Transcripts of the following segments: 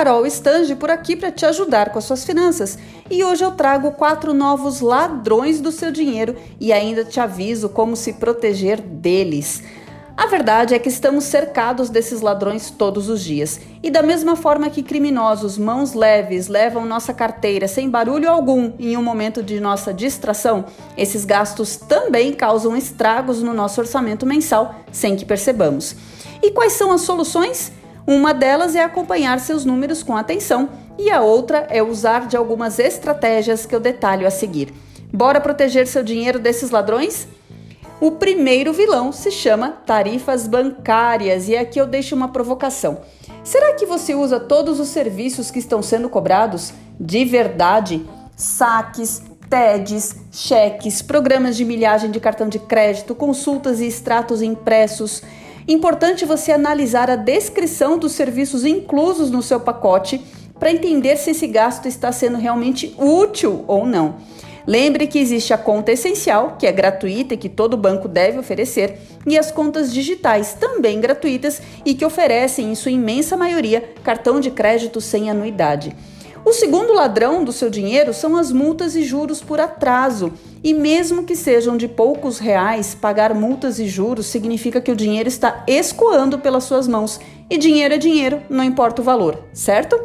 Carol Stange por aqui para te ajudar com as suas finanças. E hoje eu trago quatro novos ladrões do seu dinheiro e ainda te aviso como se proteger deles. A verdade é que estamos cercados desses ladrões todos os dias. E da mesma forma que criminosos mãos leves levam nossa carteira sem barulho algum em um momento de nossa distração, esses gastos também causam estragos no nosso orçamento mensal sem que percebamos. E quais são as soluções? Uma delas é acompanhar seus números com atenção e a outra é usar de algumas estratégias que eu detalho a seguir. Bora proteger seu dinheiro desses ladrões? O primeiro vilão se chama tarifas bancárias e aqui eu deixo uma provocação. Será que você usa todos os serviços que estão sendo cobrados de verdade? Saques, TEDs, cheques, programas de milhagem de cartão de crédito, consultas e extratos impressos. Importante você analisar a descrição dos serviços inclusos no seu pacote para entender se esse gasto está sendo realmente útil ou não. Lembre que existe a conta essencial, que é gratuita e que todo banco deve oferecer, e as contas digitais, também gratuitas e que oferecem, em sua imensa maioria, cartão de crédito sem anuidade. O segundo ladrão do seu dinheiro são as multas e juros por atraso. E mesmo que sejam de poucos reais, pagar multas e juros significa que o dinheiro está escoando pelas suas mãos. E dinheiro é dinheiro, não importa o valor, certo?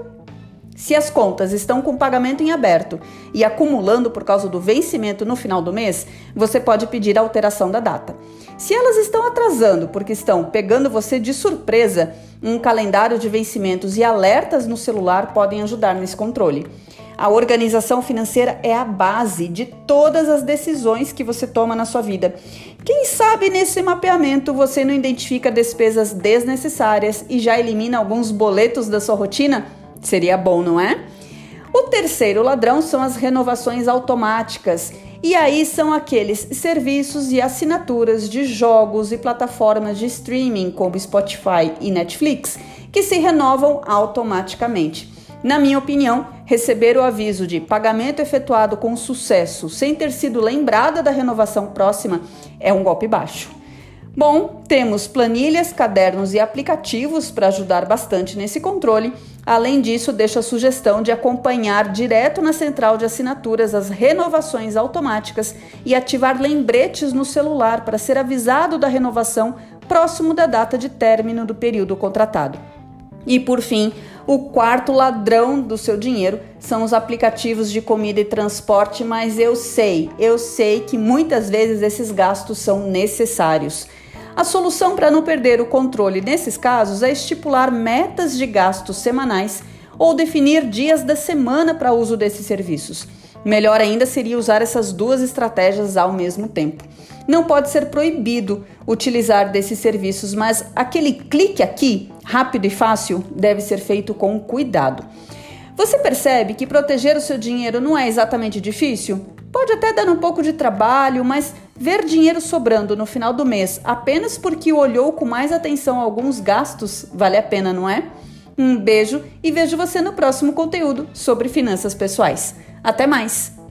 Se as contas estão com pagamento em aberto e acumulando por causa do vencimento no final do mês, você pode pedir a alteração da data. Se elas estão atrasando porque estão pegando você de surpresa, um calendário de vencimentos e alertas no celular podem ajudar nesse controle. A organização financeira é a base de todas as decisões que você toma na sua vida. Quem sabe nesse mapeamento você não identifica despesas desnecessárias e já elimina alguns boletos da sua rotina? Seria bom, não é? O terceiro ladrão são as renovações automáticas. E aí são aqueles serviços e assinaturas de jogos e plataformas de streaming como Spotify e Netflix que se renovam automaticamente. Na minha opinião, receber o aviso de pagamento efetuado com sucesso sem ter sido lembrada da renovação próxima é um golpe baixo. Bom, temos planilhas, cadernos e aplicativos para ajudar bastante nesse controle. Além disso, deixo a sugestão de acompanhar direto na central de assinaturas as renovações automáticas e ativar lembretes no celular para ser avisado da renovação próximo da data de término do período contratado. E por fim, o quarto ladrão do seu dinheiro são os aplicativos de comida e transporte, mas eu sei, eu sei que muitas vezes esses gastos são necessários. A solução para não perder o controle nesses casos é estipular metas de gastos semanais ou definir dias da semana para uso desses serviços. Melhor ainda seria usar essas duas estratégias ao mesmo tempo. Não pode ser proibido utilizar desses serviços, mas aquele clique aqui, rápido e fácil, deve ser feito com cuidado. Você percebe que proteger o seu dinheiro não é exatamente difícil? Pode até dar um pouco de trabalho, mas ver dinheiro sobrando no final do mês apenas porque olhou com mais atenção alguns gastos vale a pena, não é? Um beijo e vejo você no próximo conteúdo sobre finanças pessoais. Até mais!